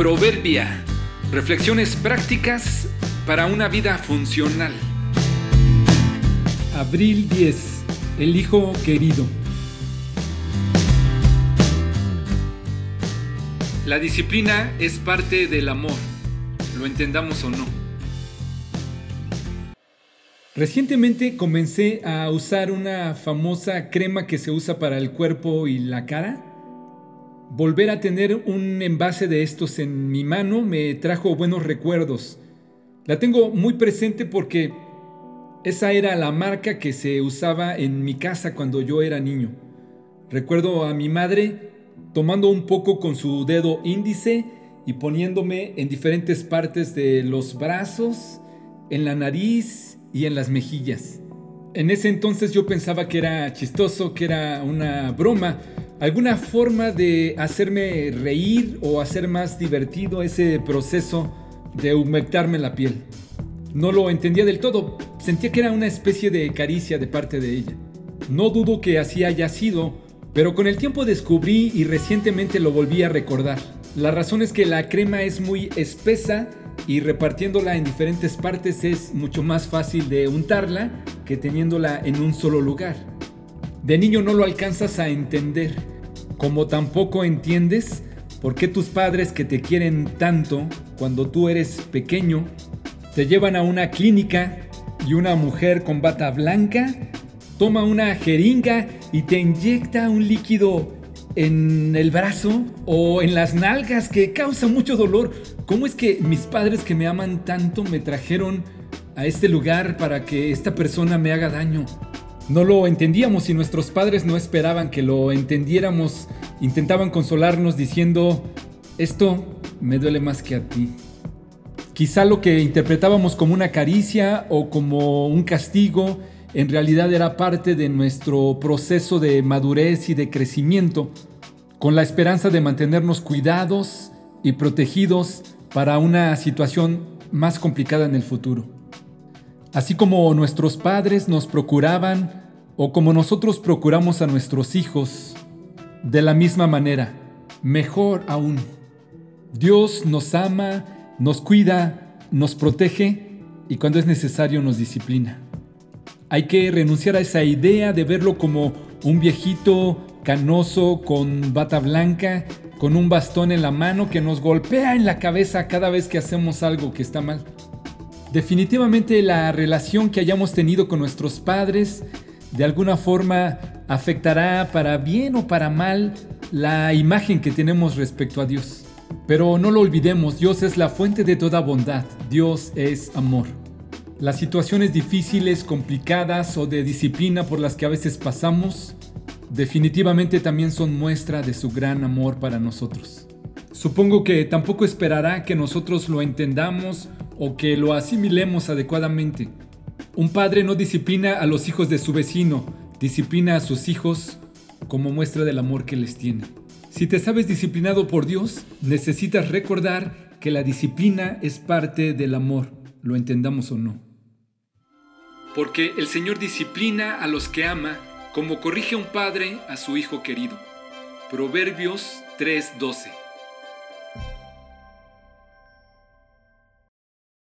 Proverbia. Reflexiones prácticas para una vida funcional. Abril 10. El Hijo Querido. La disciplina es parte del amor, lo entendamos o no. Recientemente comencé a usar una famosa crema que se usa para el cuerpo y la cara Volver a tener un envase de estos en mi mano me trajo buenos recuerdos. La tengo muy presente porque esa era la marca que se usaba en mi casa cuando yo era niño. Recuerdo a mi madre tomando un poco con su dedo índice y poniéndome en diferentes partes de los brazos, en la nariz y en las mejillas. En ese entonces yo pensaba que era chistoso, que era una broma, alguna forma de hacerme reír o hacer más divertido ese proceso de humectarme la piel. No lo entendía del todo, sentía que era una especie de caricia de parte de ella. No dudo que así haya sido, pero con el tiempo descubrí y recientemente lo volví a recordar. La razón es que la crema es muy espesa y repartiéndola en diferentes partes es mucho más fácil de untarla que teniéndola en un solo lugar. De niño no lo alcanzas a entender, como tampoco entiendes por qué tus padres que te quieren tanto cuando tú eres pequeño te llevan a una clínica y una mujer con bata blanca toma una jeringa y te inyecta un líquido en el brazo o en las nalgas que causa mucho dolor. ¿Cómo es que mis padres que me aman tanto me trajeron a este lugar para que esta persona me haga daño? No lo entendíamos y nuestros padres no esperaban que lo entendiéramos. Intentaban consolarnos diciendo, esto me duele más que a ti. Quizá lo que interpretábamos como una caricia o como un castigo en realidad era parte de nuestro proceso de madurez y de crecimiento, con la esperanza de mantenernos cuidados y protegidos para una situación más complicada en el futuro. Así como nuestros padres nos procuraban o como nosotros procuramos a nuestros hijos, de la misma manera, mejor aún. Dios nos ama, nos cuida, nos protege y cuando es necesario nos disciplina. Hay que renunciar a esa idea de verlo como un viejito canoso con bata blanca, con un bastón en la mano que nos golpea en la cabeza cada vez que hacemos algo que está mal. Definitivamente la relación que hayamos tenido con nuestros padres de alguna forma afectará para bien o para mal la imagen que tenemos respecto a Dios. Pero no lo olvidemos, Dios es la fuente de toda bondad, Dios es amor. Las situaciones difíciles, complicadas o de disciplina por las que a veces pasamos, definitivamente también son muestra de su gran amor para nosotros. Supongo que tampoco esperará que nosotros lo entendamos o que lo asimilemos adecuadamente. Un padre no disciplina a los hijos de su vecino, disciplina a sus hijos como muestra del amor que les tiene. Si te sabes disciplinado por Dios, necesitas recordar que la disciplina es parte del amor, lo entendamos o no. Porque el Señor disciplina a los que ama como corrige un padre a su hijo querido. Proverbios 3:12